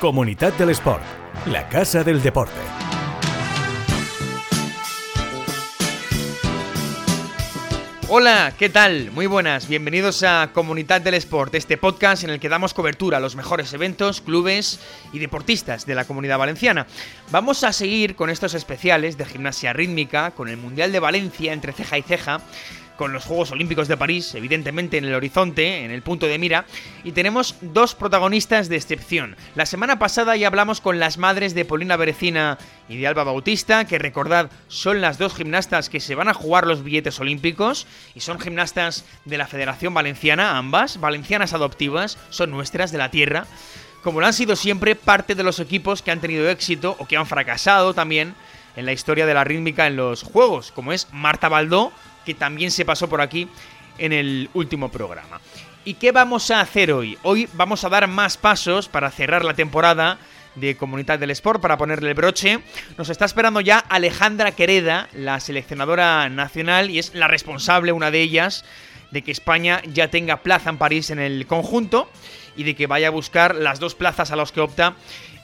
Comunidad del Sport, la casa del deporte. Hola, ¿qué tal? Muy buenas, bienvenidos a Comunidad del Sport, este podcast en el que damos cobertura a los mejores eventos, clubes y deportistas de la comunidad valenciana. Vamos a seguir con estos especiales de gimnasia rítmica, con el Mundial de Valencia entre ceja y ceja, con los Juegos Olímpicos de París, evidentemente en el horizonte, en el punto de mira, y tenemos dos protagonistas de excepción. La semana pasada ya hablamos con las madres de Polina Berecina y de Alba Bautista, que recordad son las dos gimnastas que se van a jugar los billetes olímpicos, y son gimnastas de la Federación Valenciana, ambas, valencianas adoptivas, son nuestras de la tierra, como lo han sido siempre parte de los equipos que han tenido éxito o que han fracasado también en la historia de la rítmica en los Juegos, como es Marta Baldó, que también se pasó por aquí en el último programa. ¿Y qué vamos a hacer hoy? Hoy vamos a dar más pasos para cerrar la temporada de Comunidad del Sport para ponerle el broche. Nos está esperando ya Alejandra Quereda, la seleccionadora nacional y es la responsable, una de ellas, de que España ya tenga plaza en París en el conjunto y de que vaya a buscar las dos plazas a las que opta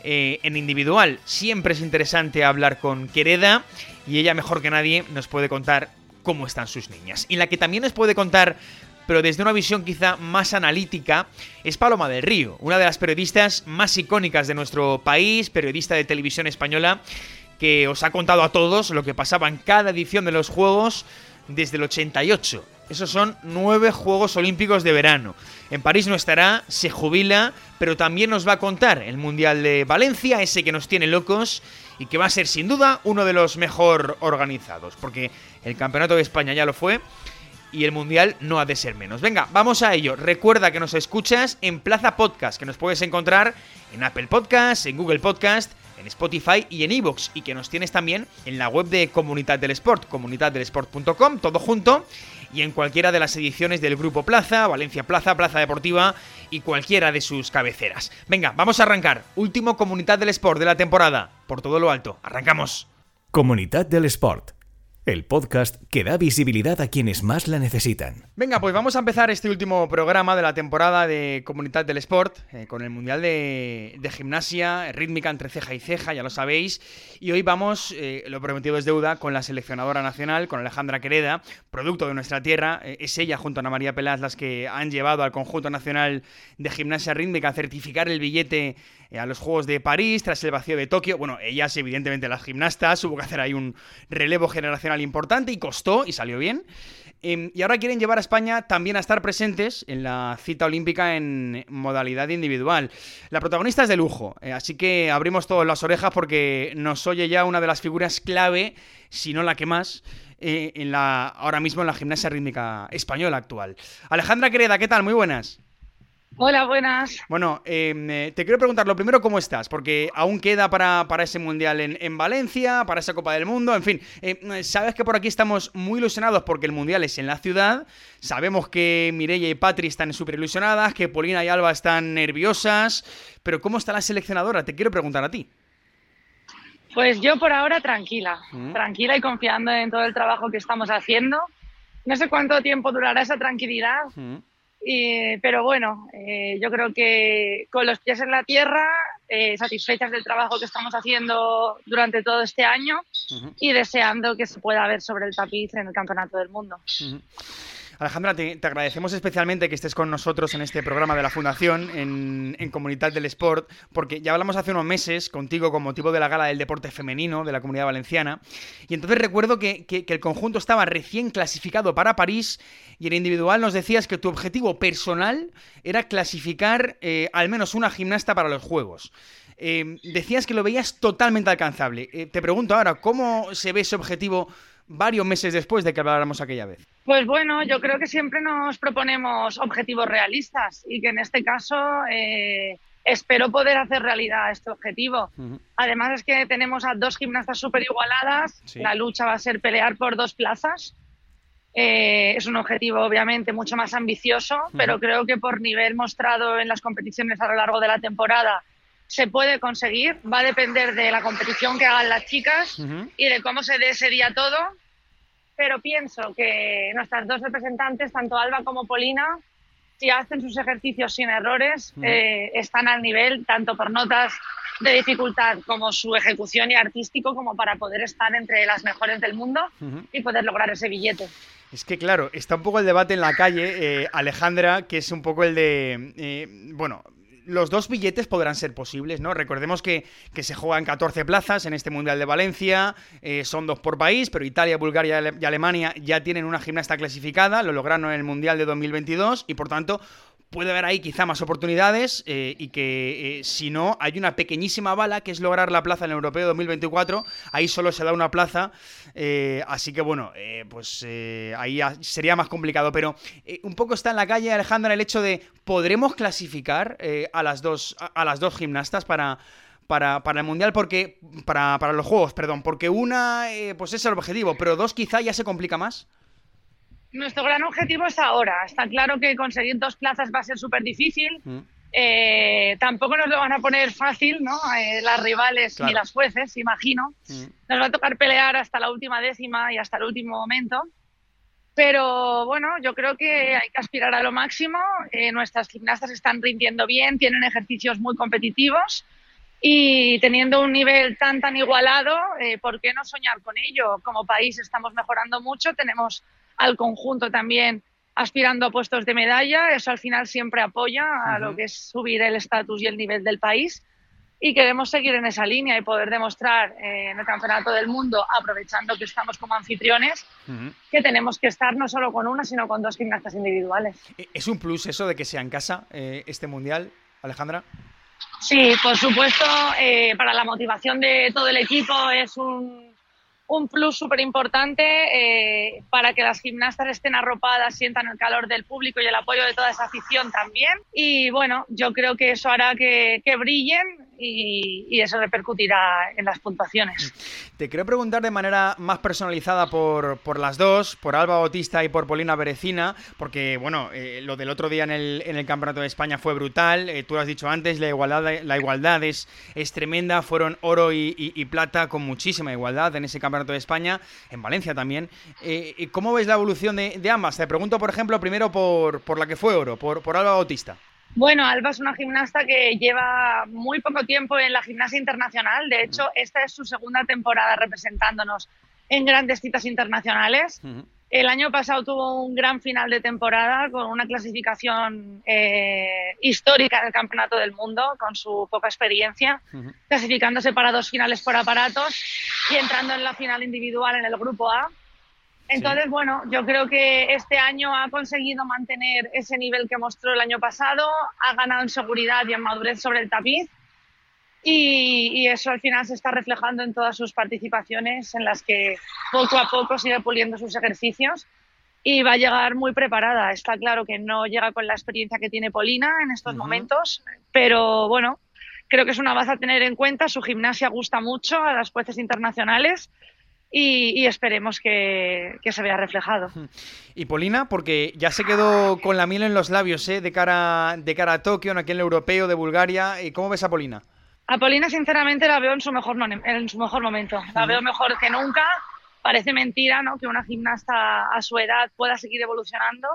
eh, en individual. Siempre es interesante hablar con Quereda y ella mejor que nadie nos puede contar cómo están sus niñas. Y la que también nos puede contar, pero desde una visión quizá más analítica, es Paloma del Río, una de las periodistas más icónicas de nuestro país, periodista de televisión española, que os ha contado a todos lo que pasaba en cada edición de los Juegos desde el 88. Esos son nueve Juegos Olímpicos de verano. En París no estará, se jubila, pero también nos va a contar el Mundial de Valencia, ese que nos tiene locos y que va a ser sin duda uno de los mejor organizados, porque el Campeonato de España ya lo fue y el Mundial no ha de ser menos. Venga, vamos a ello. Recuerda que nos escuchas en Plaza Podcast, que nos puedes encontrar en Apple Podcast, en Google Podcast, en Spotify y en Evox, y que nos tienes también en la web de Comunidad del Sport, comunidaddelesport.com, todo junto, y en cualquiera de las ediciones del Grupo Plaza, Valencia Plaza, Plaza Deportiva y cualquiera de sus cabeceras. Venga, vamos a arrancar. Último Comunidad del Sport de la temporada. Por todo lo alto. Arrancamos. Comunidad del Sport el podcast que da visibilidad a quienes más la necesitan. Venga, pues vamos a empezar este último programa de la temporada de Comunidad del Sport eh, con el Mundial de, Gimnasia Rítmica entre ceja y ceja, ya lo sabéis. Y hoy vamos, eh, lo prometido es deuda, con la seleccionadora nacional, con Alejandra Quereda, producto de nuestra tierra. Eh, es ella, junto a Ana María Pelaz, las que han llevado al conjunto nacional de Gimnasia Rítmica a certificar el billete a los Juegos de París tras el vacío de Tokio. Bueno, ellas, evidentemente, las gimnastas, hubo que hacer ahí un relevo generacional importante y costó y salió bien. Em, y ahora quieren llevar a España también a estar presentes en la cita olímpica en modalidad individual. La protagonista es de lujo, eh, así que abrimos todas las orejas porque nos oye ya una de las figuras clave, si no la que más, eh, en la, ahora mismo en la gimnasia rítmica española actual. Alejandra Quereda, ¿qué tal? Muy buenas. Hola, buenas. Bueno, em, eh, te quiero preguntar lo primero, ¿cómo estás? Porque aún queda para, ese Mundial en, Valencia, para esa Copa del Mundo, en fin. Eh, sabes que por aquí estamos muy ilusionados porque el Mundial es en la ciudad. Sabemos que Mireia y Patri están súper ilusionadas, que Polina y Alba están nerviosas. Pero ¿cómo está la seleccionadora? Te quiero preguntar a ti. Pues yo por ahora tranquila, mm. tranquila y confiando en todo el trabajo que estamos haciendo. No sé cuánto tiempo durará esa tranquilidad. Mm pero bueno, eh, yo creo que con los pies en la tierra, eh, satisfechas del trabajo que estamos haciendo durante todo este año y deseando que se pueda ver sobre el tapiz en el Campeonato del Mundo. Alejandra, te, agradecemos especialmente que estés con nosotros en este programa de la Fundación, en, Comunidad del Sport, porque ya hablamos hace unos meses contigo con motivo de la gala del deporte femenino de la Comunidad Valenciana, y entonces recuerdo que, el conjunto estaba recién clasificado para París y en individual nos decías que tu objetivo personal era clasificar eh, al menos una gimnasta para los Juegos. Eh, decías que lo veías totalmente alcanzable. Eh, te pregunto ahora, ¿cómo se ve ese objetivo varios meses después de que habláramos aquella vez? Pues bueno, yo creo que siempre nos proponemos objetivos realistas y que en este caso eh, espero poder hacer realidad este objetivo. Además es que tenemos a dos gimnastas súper igualadas, la lucha va a ser pelear por dos plazas. Eh, es un objetivo obviamente mucho más ambicioso, pero creo que por nivel mostrado en las competiciones a lo largo de la temporada se puede conseguir. Va a depender de la competición que hagan las chicas y de cómo se dé ese día todo. Pero pienso que nuestras dos representantes, tanto Alba como Polina, si hacen sus ejercicios sin errores, eh, están al nivel tanto por notas de dificultad como su ejecución y artístico como para poder estar entre las mejores del mundo y poder lograr ese billete. Es que claro, está un poco el debate en la calle, eh, Alejandra, que es un poco el de, eh, bueno, los dos billetes podrán ser posibles, ¿no? Recordemos que, que se juegan 14 plazas en este Mundial de Valencia, eh, son dos por país, pero Italia, Bulgaria y Alemania ya tienen una gimnasta clasificada, lo lograron en el Mundial de 2022 y por tanto puede haber ahí quizá más oportunidades eh, y que eh, si no, hay una pequeñísima bala que es lograr la plaza en el Europeo 2024. Ahí solo se da una plaza, eh, así que bueno, pues ahí sería más complicado. Pero un poco está en la calle, Alejandra, el hecho de podremos clasificar a, las dos, a, las dos gimnastas para, para, para, el Mundial, porque para, para, los Juegos, perdón, porque una pues es el objetivo, pero dos quizá ya se complica más. Nuestro gran objetivo es ahora. Está claro que conseguir dos plazas va a ser súper difícil. Mm. Eh, tampoco nos lo van a poner fácil, ¿no? Eh, las rivales ni las jueces, imagino. Mm. Nos va a tocar pelear hasta la última décima y hasta el último momento. Pero bueno, yo creo que hay que aspirar a lo máximo. Eh, nuestras gimnastas están rindiendo bien, tienen ejercicios muy competitivos y teniendo un nivel tan tan igualado, ¿por qué no soñar con ello? Como país estamos mejorando mucho, tenemos al conjunto también aspirando a puestos de medalla. Eso al final siempre apoya a lo que es subir el estatus y el nivel del país. Y queremos seguir en esa línea y poder demostrar eh, en el Campeonato del Mundo, aprovechando que estamos como anfitriones, que tenemos que estar no solo con una, sino con dos gimnastas individuales. ¿E-, ¿Es un plus eso de que sea en casa eh, este Mundial, Alejandra? Sí, por supuesto, eh, para la motivación de todo el equipo es un un plus súper importante eh, para que las gimnastas estén arropadas, sientan el calor del público y el apoyo de toda esa afición también. Y bueno, yo creo que eso hará que, que brillen y, eso repercutirá en las puntuaciones. Te quiero preguntar de manera más personalizada por, por las dos, por Alba Bautista y por Polina Berecina, porque bueno, eh, lo del otro día en el, en el, Campeonato de España fue brutal, eh, tú lo has dicho antes, la igualdad, la igualdad es, es tremenda, fueron oro y, plata con muchísima igualdad en ese Campeonato de España, en Valencia también. Eh, ¿Cómo ves la evolución de, ambas? Te pregunto, por ejemplo, primero por, por la que fue oro, por, por Alba Bautista. Bueno, Alba es una gimnasta que lleva muy poco tiempo en la gimnasia internacional. De hecho, esta es su segunda temporada representándonos en grandes citas internacionales. El año pasado tuvo un gran final de temporada con una clasificación eh, histórica del Campeonato del Mundo, con su poca experiencia, clasificándose para dos finales por aparatos y entrando en la final individual en el Grupo A. Entonces, bueno, yo creo que este año ha conseguido mantener ese nivel que mostró el año pasado, ha ganado en seguridad y en madurez sobre el tapiz y, eso al final se está reflejando en todas sus participaciones en las que poco a poco sigue puliendo sus ejercicios y va a llegar muy preparada. Está claro que no llega con la experiencia que tiene Polina en estos momentos, pero bueno, creo que es una base a tener en cuenta. Su gimnasia gusta mucho a las jueces internacionales y, esperemos que, se vea reflejado. Y Polina, porque ya se quedó con la miel en los labios ¿eh? de, cara, de cara a Tokio, en aquel europeo de Bulgaria. ¿Y ¿Cómo ves a Polina? A Polina, sinceramente, la veo en su mejor, en su mejor momento. La veo mejor que nunca. Parece mentira ¿no? que una gimnasta a su edad pueda seguir evolucionando,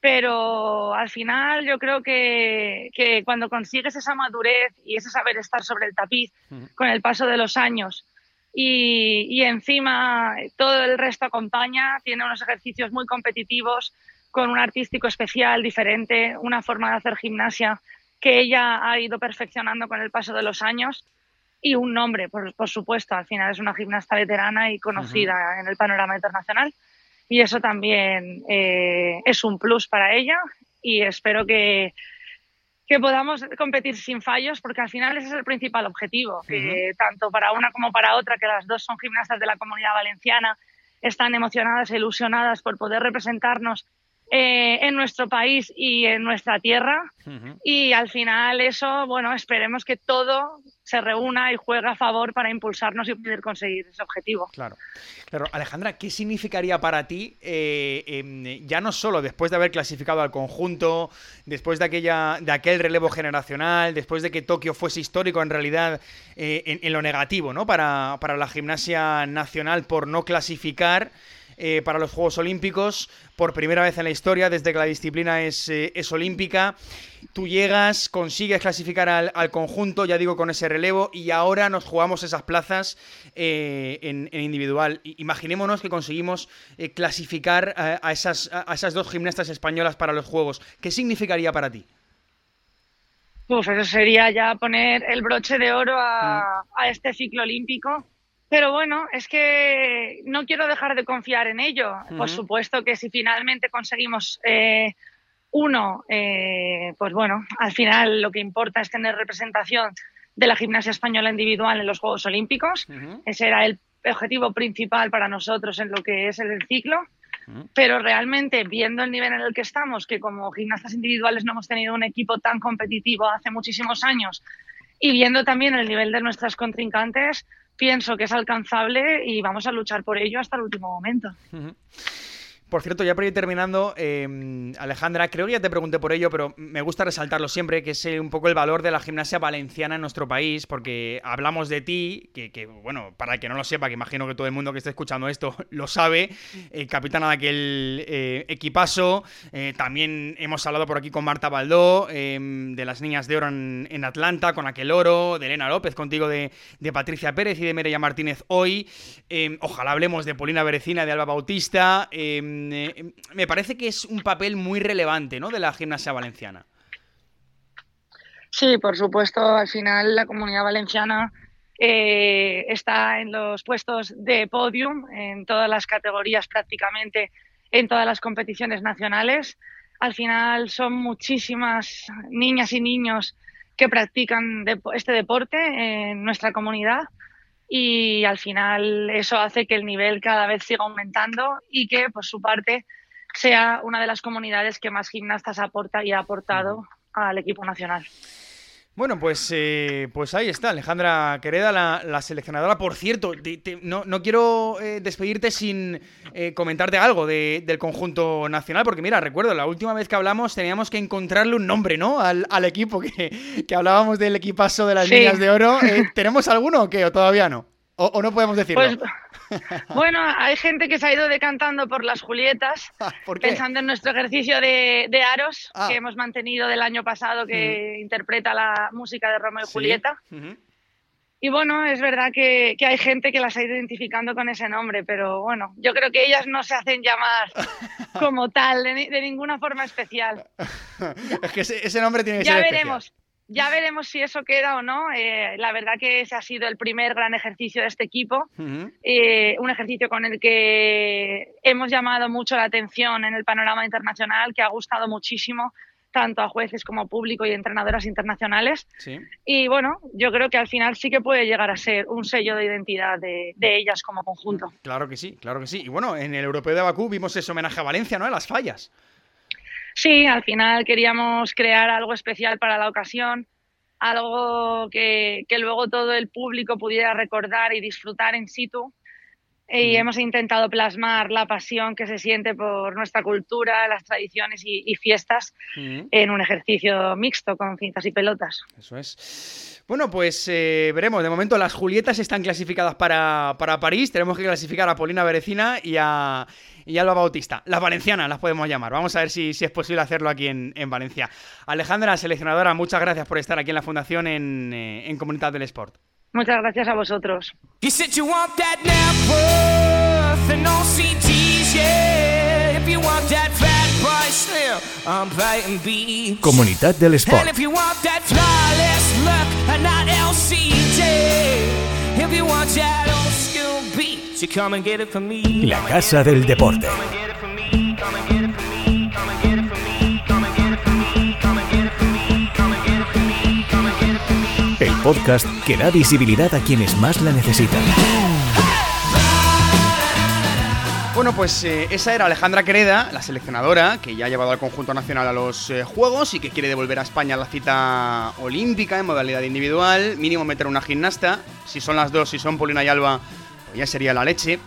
pero al final yo creo que, que cuando consigues esa madurez y ese saber estar sobre el tapiz con el paso de los años, y, encima todo el resto acompaña, tiene unos ejercicios muy competitivos, con un artístico especial, diferente, una forma de hacer gimnasia que ella ha ido perfeccionando con el paso de los años y un nombre, por, supuesto, al final es una gimnasta veterana y conocida en el panorama internacional y eso también eh, es un plus para ella y espero que, que podamos competir sin fallos, porque al final ese es el principal objetivo, que tanto para una como para otra, que las dos son gimnastas de la comunidad valenciana, están emocionadas e ilusionadas por poder representarnos eh, en nuestro país y en nuestra tierra. Y al final eso, bueno, esperemos que todo se reúna y juegue a favor para impulsarnos y poder conseguir ese objetivo. Claro. Claro, Alejandra, ¿qué significaría para ti, eh, em, ya no solo después de haber clasificado al conjunto, después de, aquella, de aquel relevo generacional, después de que Tokio fuese histórico en realidad eh, en, lo negativo, ¿no? Para, para la gimnasia nacional por no clasificar. Eh, para los Juegos Olímpicos, por primera vez en la historia, desde que la disciplina es, eh, es olímpica. Tú llegas, consigues clasificar al, conjunto, ya digo, con ese relevo, y ahora nos jugamos esas plazas eh, en, individual. Imaginémonos que conseguimos clasificar a, esas, a esas dos gimnastas españolas para los Juegos. ¿Qué significaría para ti? Pues eso sería ya poner el broche de oro a, este ciclo olímpico. Pero bueno, es que no quiero dejar de confiar en ello. Por supuesto que si finalmente conseguimos eh, uno, eh, pues bueno, al final lo que importa es tener representación de la gimnasia española individual en los Juegos Olímpicos. Ese era el objetivo principal para nosotros en lo que es el ciclo. Pero realmente, viendo el nivel en el que estamos, que como gimnastas individuales no hemos tenido un equipo tan competitivo hace muchísimos años, y viendo también el nivel de nuestras contrincantes, pienso que es alcanzable y vamos a luchar por ello hasta el último momento. Por cierto, ya por ir terminando, em, Alejandra, creo que ya te pregunté por ello, pero me gusta resaltarlo siempre, que es eh, un poco el valor de la gimnasia valenciana en nuestro país, porque hablamos de ti, que, bueno, para el que no lo sepa, que imagino que todo el mundo que esté escuchando esto lo sabe, eh, capitana de aquel eh, equipazo, también hemos hablado por aquí con Marta Baldó, em, de las Niñas de Oro en, Atlanta, con aquel oro, de Elena López, contigo de, Patricia Pérez y de Mireya Martínez hoy, em, ojalá hablemos de Polina Berecina, de Alba Bautista, eh, me parece que es un papel muy relevante ¿no? de la gimnasia valenciana. Sí, por supuesto, al final la comunidad valenciana eh, está en los puestos de podium en todas las categorías prácticamente, en todas las competiciones nacionales. Al final son muchísimas niñas y niños que practican este deporte en nuestra comunidad y al final eso hace que el nivel cada vez siga aumentando y que por su parte sea una de las comunidades que más gimnastas aporta y ha aportado al equipo nacional. Bueno, pues, eh, pues ahí está, Alejandra Quereda, la, seleccionadora. Por cierto, no, quiero eh, despedirte sin eh, comentarte algo del conjunto nacional, porque mira, recuerdo, la última vez que hablamos teníamos que encontrarle un nombre, ¿no? Al, equipo, que, hablábamos del equipazo de las líneas de oro. ¿Tenemos alguno o qué? ¿O todavía no? ¿O, no podemos decirlo? Pues, bueno, hay gente que se ha ido decantando por las Julietas, ah, pensando en nuestro ejercicio de, aros ah. que hemos mantenido del año pasado, que interpreta la música de Romeo y Julieta. Y bueno, es verdad que, hay gente que las ha ido identificando con ese nombre, pero bueno, yo creo que ellas no se hacen llamar como tal, de, ninguna forma especial. es que ese, nombre tiene que ya ser. Ya veremos. Ya veremos si eso queda o no. Eh, la verdad que ese ha sido el primer gran ejercicio de este equipo, eh, un ejercicio con el que hemos llamado mucho la atención en el panorama internacional, que ha gustado muchísimo tanto a jueces como público y entrenadoras internacionales. Y bueno, yo creo que al final sí que puede llegar a ser un sello de identidad de, de, ellas como conjunto. Claro que sí, claro que sí. Y bueno, en el Europeo de Bakú vimos ese homenaje a Valencia, ¿no? A las fallas. Sí, al final queríamos crear algo especial para la ocasión, algo que, luego todo el público pudiera recordar y disfrutar in situ. Y hemos intentado plasmar la pasión que se siente por nuestra cultura, las tradiciones y, fiestas en un ejercicio mixto con cintas y pelotas. Eso es. Bueno, pues eh, veremos. De momento las Julietas están clasificadas para, para París. Tenemos que clasificar a Polina Berecina y a, y Alba Bautista. Las valencianas las podemos llamar. Vamos a ver si, si es posible hacerlo aquí en, Valencia. Alejandra, seleccionadora, muchas gracias por estar aquí en la Fundación en, eh, Comunidad del Sport. Muchas gracias a vosotros. Comunidad del Sport. La Casa del Deporte. Podcast que da visibilidad a quienes más la necesitan. Bueno, pues eh, esa era Alejandra Quereda, la seleccionadora, que ya ha llevado al conjunto nacional a los eh, Juegos y que quiere devolver a España la cita olímpica en modalidad individual, mínimo meter una gimnasta. Si son las dos, si son Polina y Alba, ya sería la leche.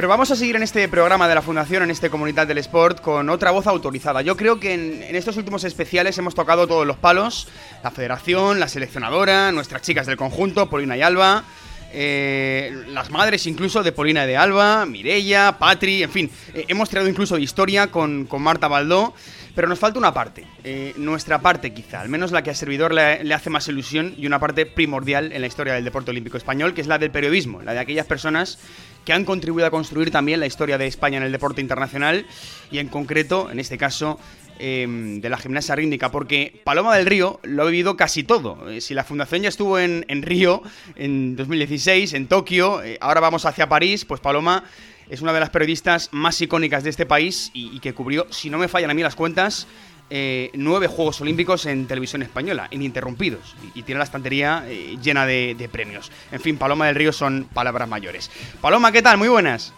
Pero vamos a seguir en este programa de la Fundación, en este Comunidad del Sport, con otra voz autorizada. Yo creo que en, estos últimos especiales hemos tocado todos los palos. La federación, la seleccionadora, nuestras chicas del conjunto, Polina y Alba. eh, las madres incluso de Polina de Alba, Mirella, Patri, en fin, eh, hemos tirado incluso historia con, Marta Baldó, pero nos falta una parte, eh, nuestra parte quizá, al menos la que a servidor le, hace más ilusión y una parte primordial en la historia del deporte olímpico español, que es la del periodismo, la de aquellas personas que han contribuido a construir también la historia de España en el deporte internacional y en concreto, en este caso, Em, de la gimnasia rítmica, porque Paloma del Río lo ha vivido casi todo. Eh, si la fundación ya estuvo en, Río en 2016, en Tokio, eh, ahora vamos hacia París, pues Paloma es una de las periodistas más icónicas de este país y, que cubrió, si no me fallan a mí las cuentas, eh, nueve Juegos Olímpicos en televisión española, ininterrumpidos, y, tiene la estantería llena de, de, premios. En fin, Paloma del Río son palabras mayores. Paloma, ¿qué tal? Muy buenas.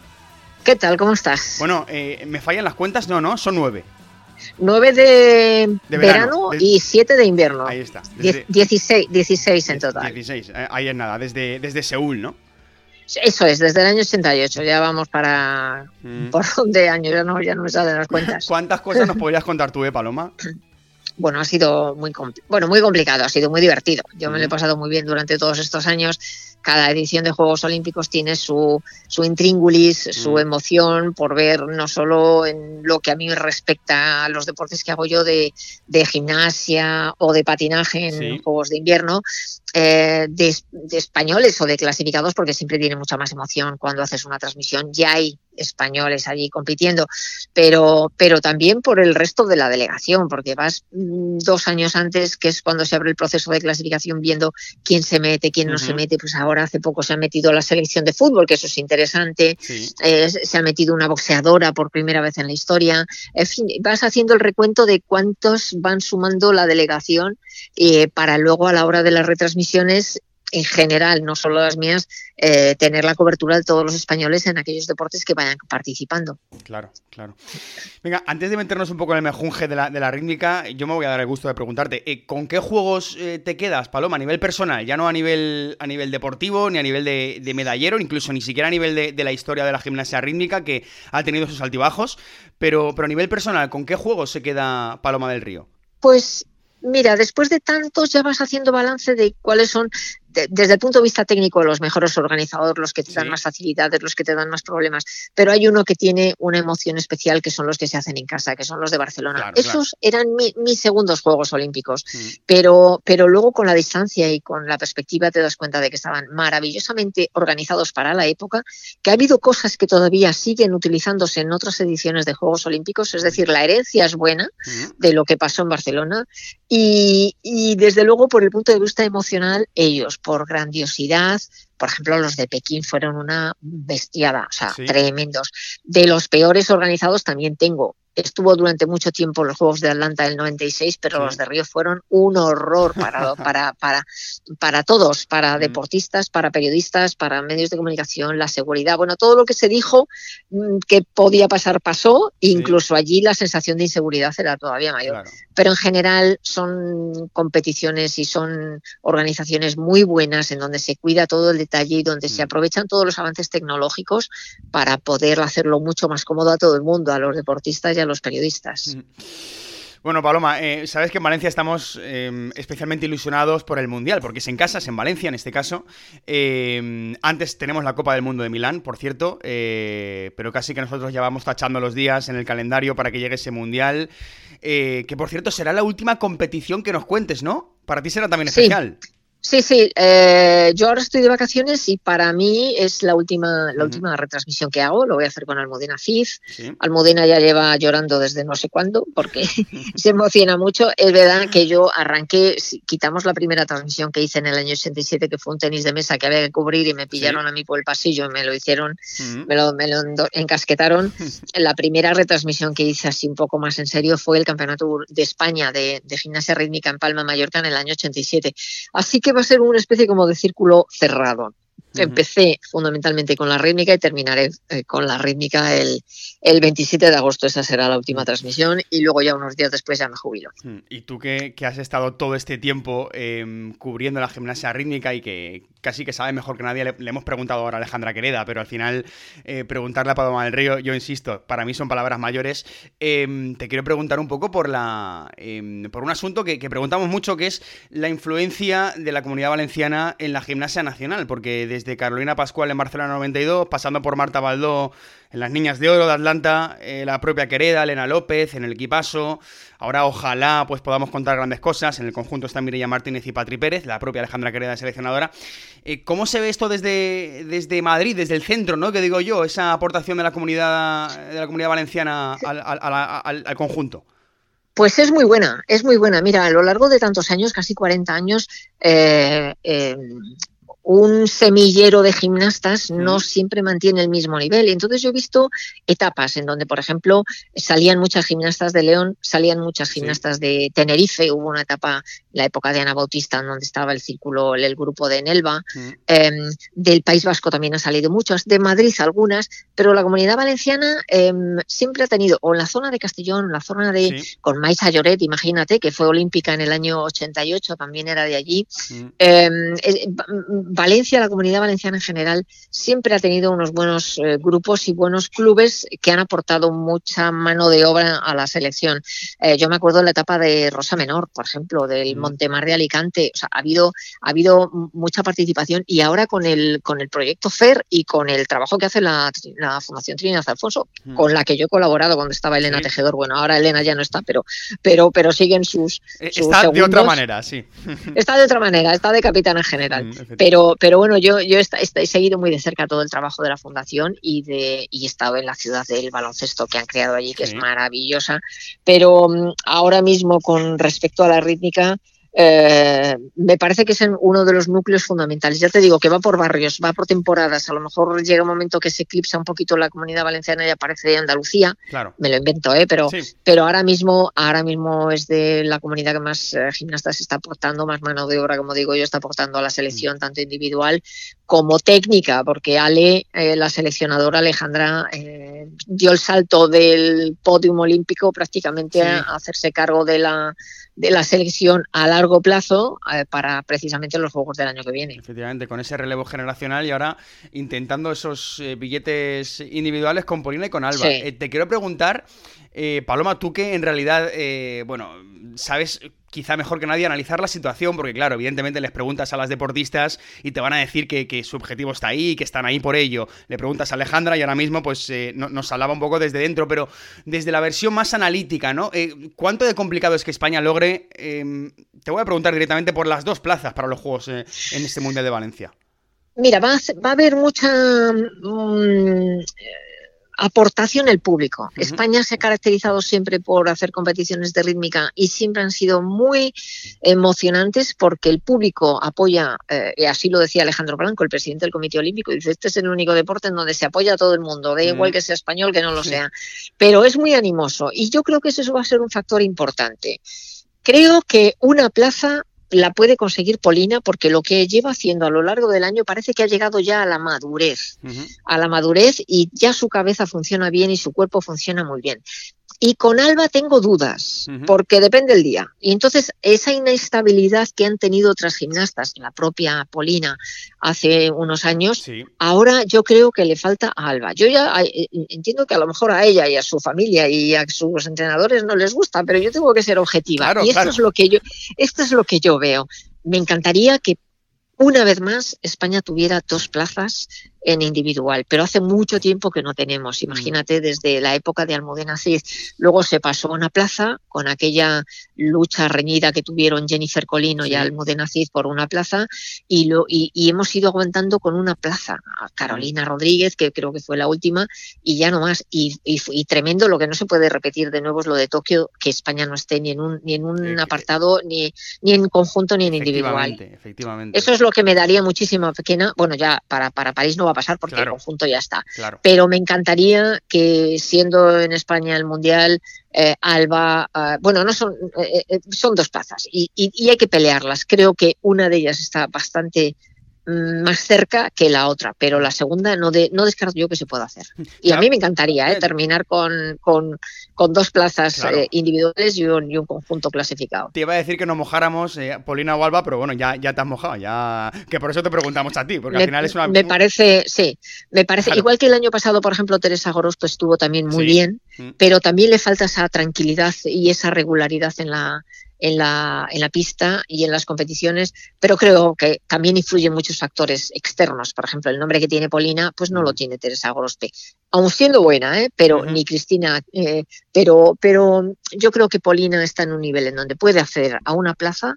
¿Qué tal? ¿Cómo estás? Bueno, ¿me fallan las cuentas? No, no, son nueve. 9 de, verano, y 7 de invierno. Ahí está. 16, 16 en total. 16, eh, ahí es nada, desde, desde Seúl, ¿no? Eso es, desde el año 88, ya vamos para... Mm. ¿Por dónde año? Ya no, ya no me salen las cuentas. ¿Cuántas cosas nos podrías contar tú, eh, Paloma? bueno, ha sido muy, bueno, muy complicado, ha sido muy divertido. Yo me lo he pasado muy bien durante todos estos años. Cada edición de Juegos Olímpicos tiene su, su intríngulis, su emoción por ver no solo en lo que a mí respecta a los deportes que hago yo de, de gimnasia o de patinaje en Juegos de Invierno, eh, de, españoles o de clasificados, porque siempre tiene mucha más emoción cuando haces una transmisión. Ya hay españoles allí compitiendo, pero, pero también por el resto de la delegación, porque vas mm, dos años antes, que es cuando se abre el proceso de clasificación, viendo quién se mete, quién no se mete. Pues ahora hace poco se ha metido la selección de fútbol, que eso es interesante. Eh, se ha metido una boxeadora por primera vez en la historia. En fin, vas haciendo el recuento de cuántos van sumando la delegación eh, para luego a la hora de la retransmisiones en general, no solo las mías, eh, tener la cobertura de todos los españoles en aquellos deportes que vayan participando. Claro, claro. Venga, antes de meternos un poco en el mejunje de la, de la rítmica, yo me voy a dar el gusto de preguntarte, eh, ¿con qué juegos te quedas, Paloma, a nivel personal? Ya no a nivel, a nivel deportivo, ni a nivel de, medallero, incluso ni siquiera a nivel de, de, la historia de la gimnasia rítmica, que ha tenido sus altibajos, pero, pero a nivel personal, ¿con qué juegos se queda Paloma del Río? Pues Mira, después de tantos ya vas haciendo balance de cuáles son desde el punto de vista técnico, los mejores organizadores, los que te dan más facilidades, los que te dan más problemas, pero hay uno que tiene una emoción especial que son los que se hacen en casa, que son los de Barcelona. Esos eran mis segundos Juegos Olímpicos, mm. pero, pero luego con la distancia y con la perspectiva te das cuenta de que estaban maravillosamente organizados para la época, que ha habido cosas que todavía siguen utilizándose en otras ediciones de Juegos Olímpicos, es decir, la herencia es buena mm. de lo que pasó en Barcelona y, y desde luego por el punto de vista emocional ellos por grandiosidad. Por ejemplo, los de Pekín fueron una bestiada, o sea, tremendos. De los peores organizados también tengo estuvo durante mucho tiempo los Juegos de Atlanta del 96, pero los de Río fueron un horror para, para, para, para todos, para mm. deportistas, para periodistas, para medios de comunicación, la seguridad. Bueno, todo lo que se dijo mm, que podía pasar pasó, incluso allí la sensación de inseguridad era todavía mayor. Pero en general son competiciones y son organizaciones muy buenas en donde se cuida todo el detalle y donde se mm. aprovechan todos los avances tecnológicos para poder hacerlo mucho más cómodo a todo el mundo, a los deportistas y a los periodistas. Bueno, Paloma, eh, sabes que en Valencia estamos em, especialmente ilusionados por el Mundial, porque es en casa, es en Valencia en este caso. Em, antes tenemos la Copa del Mundo de Milán, por cierto, eh, pero casi que nosotros ya vamos tachando los días en el calendario para que llegue ese Mundial, eh, que por cierto será la última competición que nos cuentes, ¿no? Para ti será también especial. Sí, sí. Eh, yo ahora estoy de vacaciones y para mí es la última, la última retransmisión que hago. Lo voy a hacer con Almudena Cid. Almudena ya lleva llorando desde no sé cuándo porque se emociona mucho. Es verdad que yo arranqué, quitamos la primera transmisión que hice en el año 87, que fue un tenis de mesa que había que cubrir y me pillaron a mí por el pasillo y me lo hicieron, me, lo, me, lo, encasquetaron. la primera retransmisión que hice así un poco más en serio fue el Campeonato de España de, de Gimnasia Rítmica en Palma, Mallorca en el año 87. Así que va a ser una especie como de círculo cerrado. Empecé fundamentalmente con la rítmica y terminaré eh, con la rítmica el, el 27 de agosto. Esa será la última transmisión y luego ya unos días después ya me jubilo. Y tú que, has estado todo este tiempo em, cubriendo la gimnasia rítmica y que casi que sabe mejor que nadie, le, hemos preguntado ahora a Alejandra Quereda, pero al final eh, preguntarle a Paloma del Río, yo insisto, para mí son palabras mayores. Em, te quiero preguntar un poco por, la, em, por un asunto que, que preguntamos mucho, que es la influencia de la comunidad valenciana en la gimnasia nacional, porque desde desde Carolina Pascual en Barcelona 92, pasando por Marta Baldó en las Niñas de Oro de Atlanta, eh, la propia Quereda, Elena López en el equipazo. Ahora ojalá pues podamos contar grandes cosas. En el conjunto están Mireia Martínez y Patri Pérez, la propia Alejandra Quereda seleccionadora. Eh, ¿Cómo se ve esto desde, desde Madrid, desde el centro, ¿no? Que digo yo, esa aportación de la comunidad, de la comunidad valenciana al, conjunto. Pues es muy buena, es muy buena. Mira, a lo largo de tantos años, casi 40 años, eh, un semillero de gimnastas no siempre mantiene el mismo nivel. Entonces yo he visto etapas en donde, por ejemplo, salían muchas gimnastas de León, salían muchas gimnastas de Tenerife, hubo una etapa, la época de Ana Bautista, en donde estaba el círculo, el grupo de Nelva, em, del País Vasco también ha salido muchas, de Madrid algunas, pero la comunidad valenciana em, siempre ha tenido, o en la zona de Castellón, en la zona de, con Maisa Lloret, imagínate, que fue olímpica en el año 88, también era de allí, em, Valencia, la comunidad valenciana en general, siempre ha tenido unos buenos eh, grupos y buenos clubes que han aportado mucha mano de obra a la selección. Eh, yo me acuerdo de la etapa de Rosa Menor, por ejemplo, del mm. Montemar de Alicante. O sea, ha habido, ha habido mucha participación y ahora con el, con el proyecto FER y con el trabajo que hace la, Fundación Trinidad Alfonso, mm. con la que yo he colaborado cuando estaba Elena Tejedor. Bueno, ahora Elena ya no está, pero, pero, pero siguen sus. Eh, está de otra manera, sí. Está de otra manera, está de capitana general. Mm, pero pero, bueno, yo, yo he, seguido muy de cerca todo el trabajo de la fundación y, de, y he estado en la ciudad del baloncesto que han creado allí, que es maravillosa. Pero mm, ahora mismo, con respecto a la rítmica, eh, me parece que es uno de los núcleos fundamentales. Ya te digo que va por barrios, va por temporadas. A lo mejor llega un momento que se eclipsa un poquito la comunidad valenciana y aparece de Andalucía. Claro. Me lo invento, ¿eh? pero, pero ahora mismo, ahora mismo es de la comunidad que más eh, gimnastas está aportando, más mano de obra, como digo yo, está aportando a la selección, mm. tanto individual como técnica, porque Ale, eh, la seleccionadora Alejandra, dio el salto del podium olímpico prácticamente a hacerse cargo de la de la selección a largo plazo eh, para precisamente los Juegos del año que viene. Efectivamente, con ese relevo generacional y ahora intentando esos eh, billetes individuales con Polina y con Alba. Eh, te quiero preguntar, Paloma, tú que en realidad, bueno, sabes quizá mejor que nadie analizar la situación, porque claro, evidentemente les preguntas a las deportistas y te van a decir que, su objetivo está ahí, que están ahí por ello. Le preguntas a Alejandra y ahora mismo pues eh, nos hablaba un poco desde dentro, pero desde la versión más analítica, ¿no? Eh, ¿Cuánto de complicado es que España logre... Em, te voy a preguntar directamente por las dos plazas para los Juegos eh, en este Mundial de Valencia. Mira, va a, haber mucha... Mm, aportación el público. España se ha caracterizado siempre por hacer competiciones de rítmica y siempre han sido muy emocionantes porque el público apoya, eh, y así lo decía Alejandro Blanco, el presidente del Comité Olímpico, dice, este es el único deporte en donde se apoya a todo el mundo, da igual que sea español que no lo sea, pero es muy animoso y yo creo que eso va a ser un factor importante. Creo que una plaza la puede conseguir Polina porque lo que lleva haciendo a lo largo del año parece que ha llegado ya a la madurez, a la madurez y ya su cabeza funciona bien y su cuerpo funciona muy bien. Y con Alba tengo dudas, porque depende el día. Y entonces esa inestabilidad que han tenido otras gimnastas, la propia Polina hace unos años, ahora yo creo que le falta a Alba. Yo ya eh, entiendo que a lo mejor a ella y a su familia y a sus entrenadores no les gusta, pero yo tengo que ser objetiva. y esto es lo que yo, esto es lo que yo veo. Me encantaría que una vez más España tuviera dos plazas en individual, pero hace mucho tiempo que no tenemos. Mm. Imagínate, desde la época de Almudena Cid, luego se pasó a una plaza con aquella lucha reñida que tuvieron Jennifer Colino y Almudena Cid por una plaza, y, lo, y, hemos ido aguantando con una plaza. A Carolina Rodríguez, que creo que fue la última, y ya no más. Y, y, tremendo, lo que no se puede repetir de nuevo es lo de Tokio, que España no esté ni en un, ni en un apartado, ni, ni en conjunto, ni en individual. Efectivamente. Eso es lo que me daría muchísima pequeña. Bueno, ya para, para París no va a pasar porque el conjunto ya está. Pero me encantaría que siendo en España el Mundial, eh, Alba, eh, bueno, no son, eh, son dos plazas y, y, hay que pelearlas. Creo que una de ellas está bastante más cerca que la otra, pero la segunda no, de, no descarto yo que se pueda hacer. Y a mí me encantaría ¿eh? terminar con, con, dos plazas eh, individuales y un, y un, conjunto clasificado. Te iba a decir que nos mojáramos, eh, Polina o Alba, pero bueno, ya, ya te has mojado, ya que por eso te preguntamos a ti, porque al final es una... Me parece, sí, me parece, igual que el año pasado, por ejemplo, Teresa Goros pues, estuvo también muy bien, mm. pero también le falta esa tranquilidad y esa regularidad en la en la, en la pista y en las competiciones, pero creo que también influyen muchos factores externos. Por ejemplo, el nombre que tiene Polina, pues no lo tiene Teresa Gorospe, aun siendo buena, ¿eh? pero ni Cristina, eh, pero, pero yo creo que Polina está en un nivel en donde puede acceder a una plaza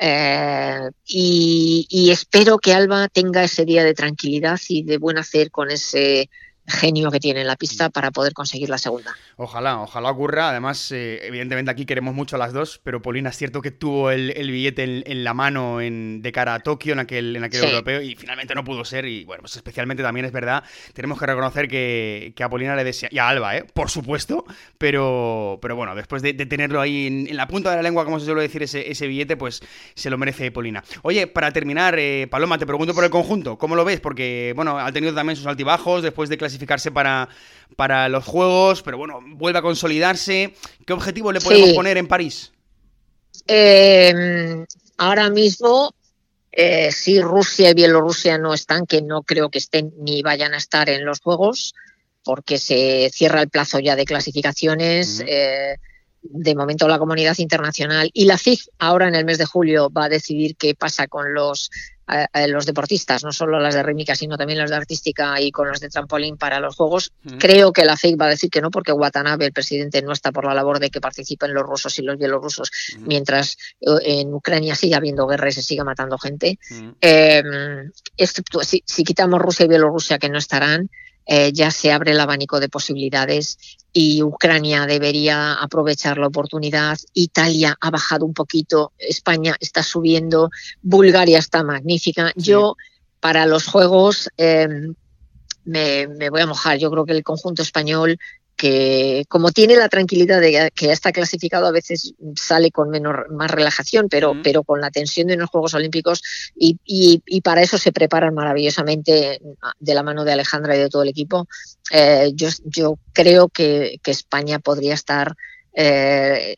eh, y, y, espero que Alba tenga ese día de tranquilidad y de buen hacer con ese genio que tiene en la pista mm. para poder conseguir la segunda. Ojalá, ojalá ocurra. Además, eh, evidentemente aquí queremos mucho a las dos, pero Polina es cierto que tuvo el, billete en, la mano en, de cara a Tokio en aquel, en aquel europeo y finalmente no pudo ser. Y bueno, pues especialmente también es verdad, tenemos que reconocer que, a Polina le desea, y a Alba, ¿eh? por supuesto, pero, pero bueno, después de, tenerlo ahí en, la punta de la lengua, como se suele decir, ese, ese billete, pues se lo merece Polina. Oye, para terminar, eh, Paloma, te pregunto por el conjunto, ¿cómo lo ves? Porque, bueno, ha tenido también sus altibajos después de clasificar para, para los Juegos, pero bueno, vuelve a consolidarse. ¿Qué objetivo le podemos poner en París? Eh, ahora mismo, eh, si Rusia y Bielorrusia no están, que no creo que estén ni vayan a estar en los Juegos, porque se cierra el plazo ya de clasificaciones. Eh, de momento la comunidad internacional y la CIG ahora en el mes de julio va a decidir qué pasa con los los deportistas, no solo las de rítmica, sino también las de artística y con los de trampolín para los Juegos. Creo que la FEIC va a decir que no, porque Watanabe, el presidente, no está por la labor de que participen los rusos y los bielorrusos, mientras eh, en Ucrania sigue habiendo guerra y se sigue matando gente. Eh, si, si quitamos Rusia y Bielorrusia, que no estarán, eh, ya se abre el abanico de posibilidades y Ucrania debería aprovechar la oportunidad. Italia ha bajado un poquito, España está subiendo, Bulgaria está magnífica. Yo, para los Juegos, eh, me, me, voy a mojar. Yo creo que el conjunto español que como tiene la tranquilidad de que ya está clasificado, a veces sale con menor, más relajación, pero, pero con la tensión de los Juegos Olímpicos y, y, para eso se preparan maravillosamente de la mano de Alejandra y de todo el equipo. Eh, yo, yo creo que, que España podría estar eh,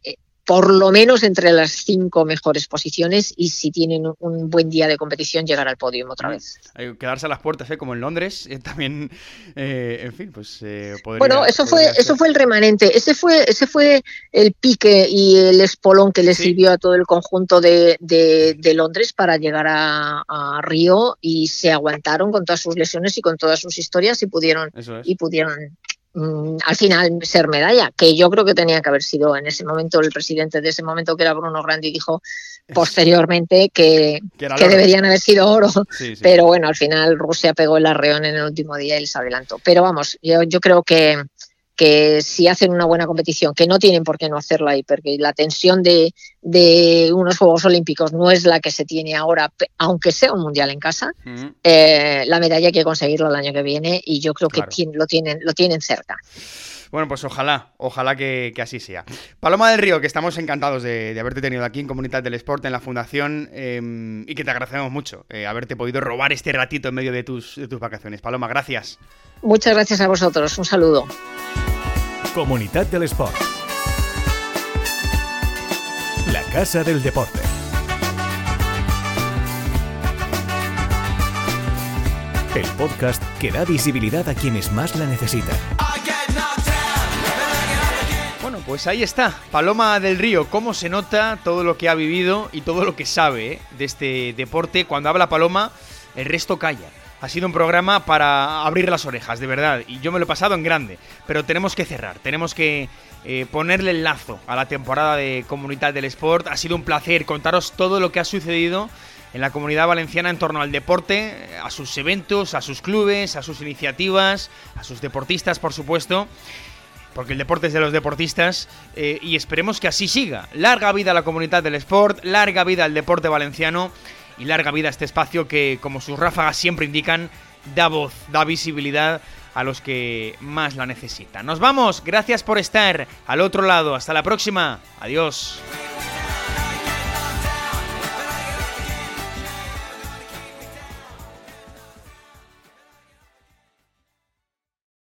por lo menos entre las cinco mejores posiciones y si tienen un buen día de competición llegar al podio otra mm. vez. Hay que quedarse a las puertas, ¿eh? como en Londres, eh, también, eh, en fin, pues eh, Bueno, eso fue, eso fue el remanente, ese fue, ese fue el pique y el espolón que le sirvió a todo el conjunto de, de, Londres para llegar a, Río y se aguantaron con todas sus lesiones y con todas sus historias y pudieron, y pudieron Mm, al final ser medalla, que yo creo que tenía que haber sido en ese momento el presidente de ese momento, que era Bruno Grandi, dijo posteriormente que, deberían haber sido oro, pero bueno, al final Rusia pegó el arreón en el último día y les adelantó. Pero vamos, yo, yo creo que, que si hacen una buena competición, que no tienen por qué no hacerla ahí, porque la tensión de, unos Juegos Olímpicos no es la que se tiene ahora, aunque sea un mundial en casa, eh, la medalla hay que conseguirla el año que viene y yo creo que lo, tienen, lo tienen cerca. Bueno, pues ojalá, ojalá que, así sea. Paloma del Río, que estamos encantados de, haberte tenido aquí en Comunidad del Sport, en la Fundación, em, y que te agradecemos mucho eh, haberte podido robar este ratito en medio de tus, de tus vacaciones. Paloma, gracias. Muchas gracias a vosotros. Un saludo. Comunidad del Sport. La Casa del Deporte. El podcast que da visibilidad a quienes más la necesitan. Bueno, pues ahí está, Paloma del Río, cómo se nota todo lo que ha vivido y todo lo que sabe ¿eh? de este deporte. Cuando habla Paloma, el resto calla. Ha sido un programa para abrir las orejas, de verdad. Y yo me lo he pasado en grande. Pero tenemos que cerrar, tenemos que eh, ponerle el lazo a la temporada de Comunidad del Sport. Ha sido un placer contaros todo lo que ha sucedido en la comunidad valenciana en torno al deporte, a sus eventos, a sus clubes, a sus iniciativas, a sus deportistas, por supuesto. Porque el deporte es de los deportistas eh, y esperemos que así siga. Larga vida a la comunidad del sport, larga vida al deporte valenciano y larga vida a este espacio que, como sus ráfagas siempre indican, da voz, da visibilidad a los que más la necesitan. Nos vamos, gracias por estar al otro lado, hasta la próxima, adiós.